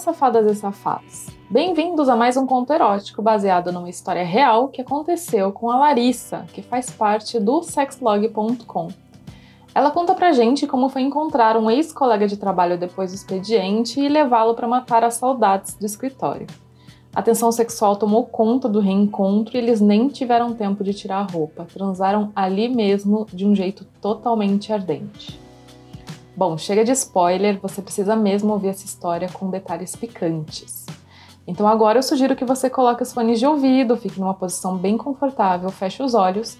safadas e safados! Bem-vindos a mais um conto erótico baseado numa história real que aconteceu com a Larissa, que faz parte do sexlog.com. Ela conta pra gente como foi encontrar um ex-colega de trabalho depois do expediente e levá-lo para matar as saudades do escritório. A tensão sexual tomou conta do reencontro e eles nem tiveram tempo de tirar a roupa, transaram ali mesmo de um jeito totalmente ardente. Bom, chega de spoiler, você precisa mesmo ouvir essa história com detalhes picantes. Então agora eu sugiro que você coloque os fones de ouvido, fique numa posição bem confortável, feche os olhos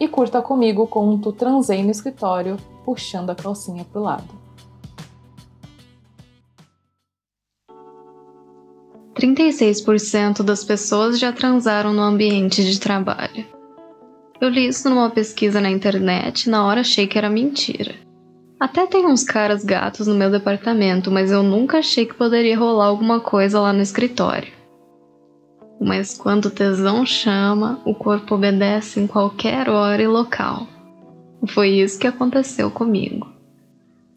e curta comigo o conto Transei no Escritório, puxando a calcinha pro lado. 36% das pessoas já transaram no ambiente de trabalho. Eu li isso numa pesquisa na internet e na hora achei que era mentira. Até tem uns caras gatos no meu departamento, mas eu nunca achei que poderia rolar alguma coisa lá no escritório. Mas quando o tesão chama, o corpo obedece em qualquer hora e local. Foi isso que aconteceu comigo.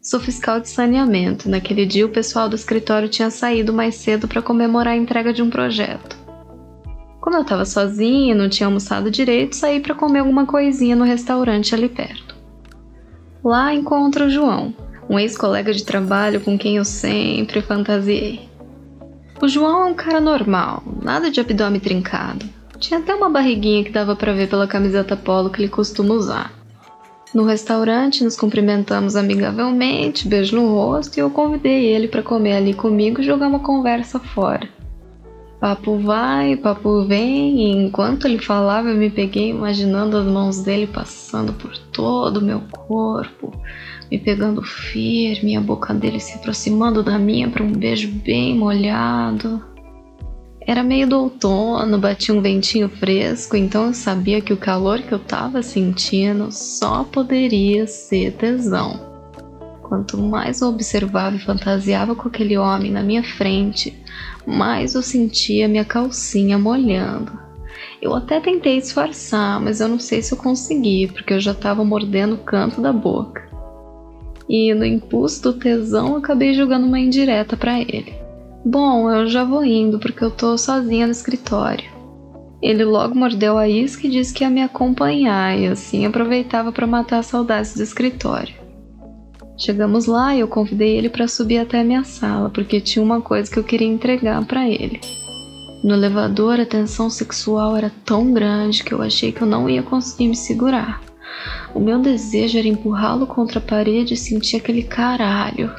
Sou fiscal de saneamento. Naquele dia, o pessoal do escritório tinha saído mais cedo para comemorar a entrega de um projeto. Como eu estava sozinha e não tinha almoçado direito, saí para comer alguma coisinha no restaurante ali perto. Lá encontro o João, um ex-colega de trabalho com quem eu sempre fantasiei. O João é um cara normal, nada de abdômen trincado. Tinha até uma barriguinha que dava para ver pela camiseta polo que ele costuma usar. No restaurante, nos cumprimentamos amigavelmente, beijo no rosto e eu convidei ele para comer ali comigo e jogar uma conversa fora. Papo vai, papo vem, e enquanto ele falava, eu me peguei imaginando as mãos dele passando por todo o meu corpo, me pegando firme, a boca dele se aproximando da minha para um beijo bem molhado. Era meio do outono, batia um ventinho fresco, então eu sabia que o calor que eu tava sentindo só poderia ser tesão. Quanto mais eu observava e fantasiava com aquele homem na minha frente, mais eu sentia minha calcinha molhando. Eu até tentei disfarçar, mas eu não sei se eu consegui, porque eu já estava mordendo o canto da boca. E no impulso do tesão, acabei jogando uma indireta para ele. Bom, eu já vou indo, porque eu tô sozinha no escritório. Ele logo mordeu a isca e disse que ia me acompanhar, e assim aproveitava para matar as saudades do escritório. Chegamos lá e eu convidei ele para subir até a minha sala, porque tinha uma coisa que eu queria entregar para ele. No elevador, a tensão sexual era tão grande que eu achei que eu não ia conseguir me segurar. O meu desejo era empurrá-lo contra a parede e sentir aquele caralho.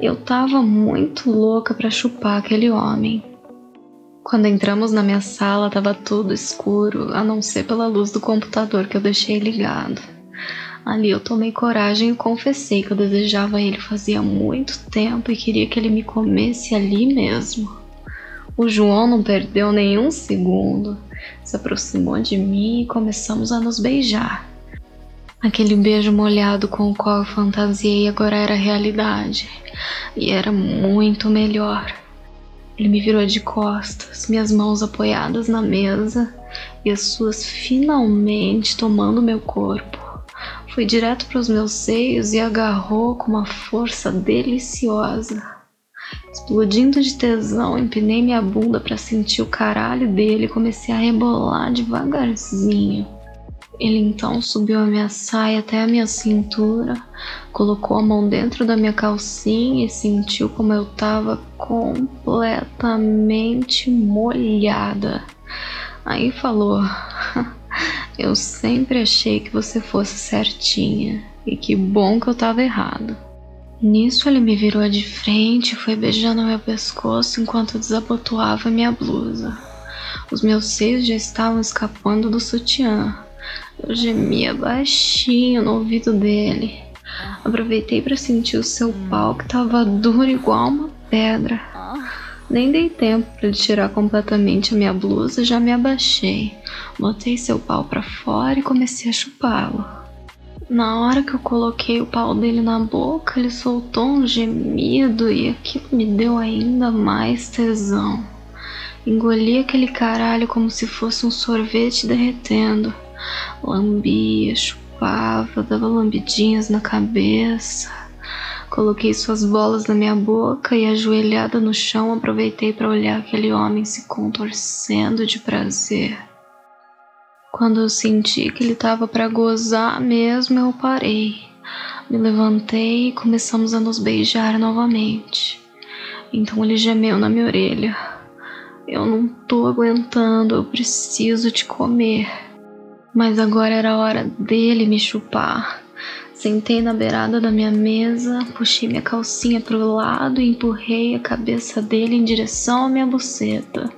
Eu tava muito louca para chupar aquele homem. Quando entramos na minha sala, tava tudo escuro, a não ser pela luz do computador que eu deixei ligado. Ali eu tomei coragem e confessei que eu desejava ele fazia muito tempo e queria que ele me comesse ali mesmo. O João não perdeu nenhum segundo, se aproximou de mim e começamos a nos beijar. Aquele beijo molhado com o qual eu fantasiei agora era realidade e era muito melhor. Ele me virou de costas, minhas mãos apoiadas na mesa e as suas finalmente tomando meu corpo. Foi direto para os meus seios e agarrou com uma força deliciosa. Explodindo de tesão, empinei minha bunda para sentir o caralho dele e comecei a rebolar devagarzinho. Ele então subiu a minha saia até a minha cintura, colocou a mão dentro da minha calcinha e sentiu como eu estava completamente molhada. Aí falou: Eu sempre achei que você fosse certinha e que bom que eu tava errado. Nisso ele me virou de frente e foi beijando meu pescoço enquanto desabotoava minha blusa. Os meus seios já estavam escapando do sutiã. Eu gemia baixinho no ouvido dele. Aproveitei para sentir o seu pau que estava duro igual uma pedra. Nem dei tempo para ele tirar completamente a minha blusa, já me abaixei. Botei seu pau para fora e comecei a chupá-lo. Na hora que eu coloquei o pau dele na boca, ele soltou um gemido e aquilo me deu ainda mais tesão. Engoli aquele caralho como se fosse um sorvete derretendo. Lambia, chupava, dava lambidinhas na cabeça. Coloquei suas bolas na minha boca e, ajoelhada no chão, aproveitei para olhar aquele homem se contorcendo de prazer. Quando eu senti que ele estava para gozar mesmo, eu parei. Me levantei e começamos a nos beijar novamente. Então ele gemeu na minha orelha. Eu não tô aguentando, eu preciso te comer. Mas agora era a hora dele me chupar. Sentei na beirada da minha mesa, puxei minha calcinha pro lado e empurrei a cabeça dele em direção à minha buceta.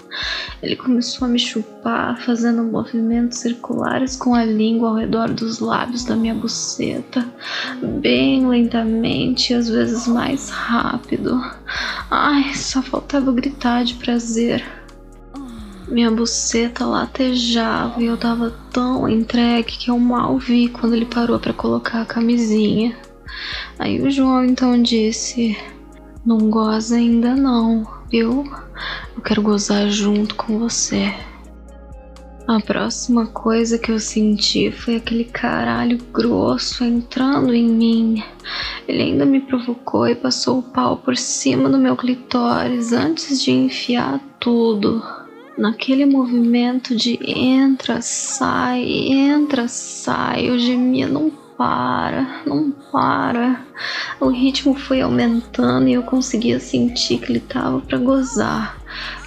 Ele começou a me chupar, fazendo movimentos circulares com a língua ao redor dos lábios da minha buceta, bem lentamente e às vezes mais rápido. Ai, só faltava gritar de prazer. Minha buceta latejava e eu tava tão entregue que eu mal vi quando ele parou para colocar a camisinha. Aí o João então disse: Não goza ainda não, viu? Eu quero gozar junto com você. A próxima coisa que eu senti foi aquele caralho grosso entrando em mim. Ele ainda me provocou e passou o pau por cima do meu clitóris antes de enfiar tudo naquele movimento de entra, sai, entra, sai, eu gemia, não para, não para. O ritmo foi aumentando e eu conseguia sentir que ele tava para gozar.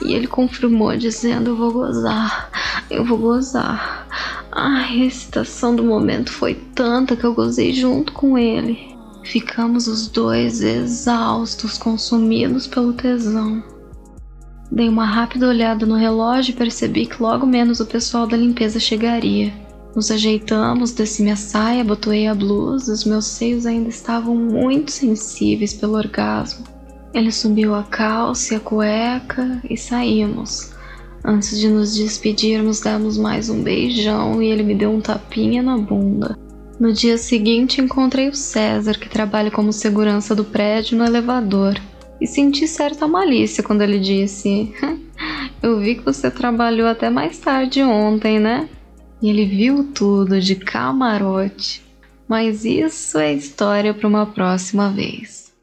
E ele confirmou dizendo: Eu vou gozar, eu vou gozar. A excitação do momento foi tanta que eu gozei junto com ele. Ficamos os dois exaustos, consumidos pelo tesão. Dei uma rápida olhada no relógio e percebi que logo menos o pessoal da limpeza chegaria. Nos ajeitamos, desci minha saia, botoei a blusa, os meus seios ainda estavam muito sensíveis pelo orgasmo. Ele subiu a calça e a cueca e saímos. Antes de nos despedirmos, demos mais um beijão e ele me deu um tapinha na bunda. No dia seguinte, encontrei o César, que trabalha como segurança do prédio no elevador e senti certa malícia quando ele disse: Eu vi que você trabalhou até mais tarde ontem, né? E ele viu tudo de camarote. Mas isso é história para uma próxima vez.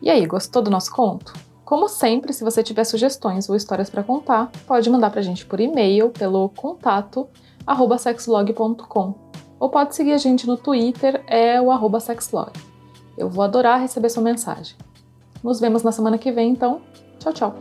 E aí, gostou do nosso conto? Como sempre, se você tiver sugestões ou histórias para contar, pode mandar para a gente por e-mail pelo contato sexlog.com ou pode seguir a gente no Twitter, é o sexlog. Eu vou adorar receber sua mensagem. Nos vemos na semana que vem, então. Tchau, tchau.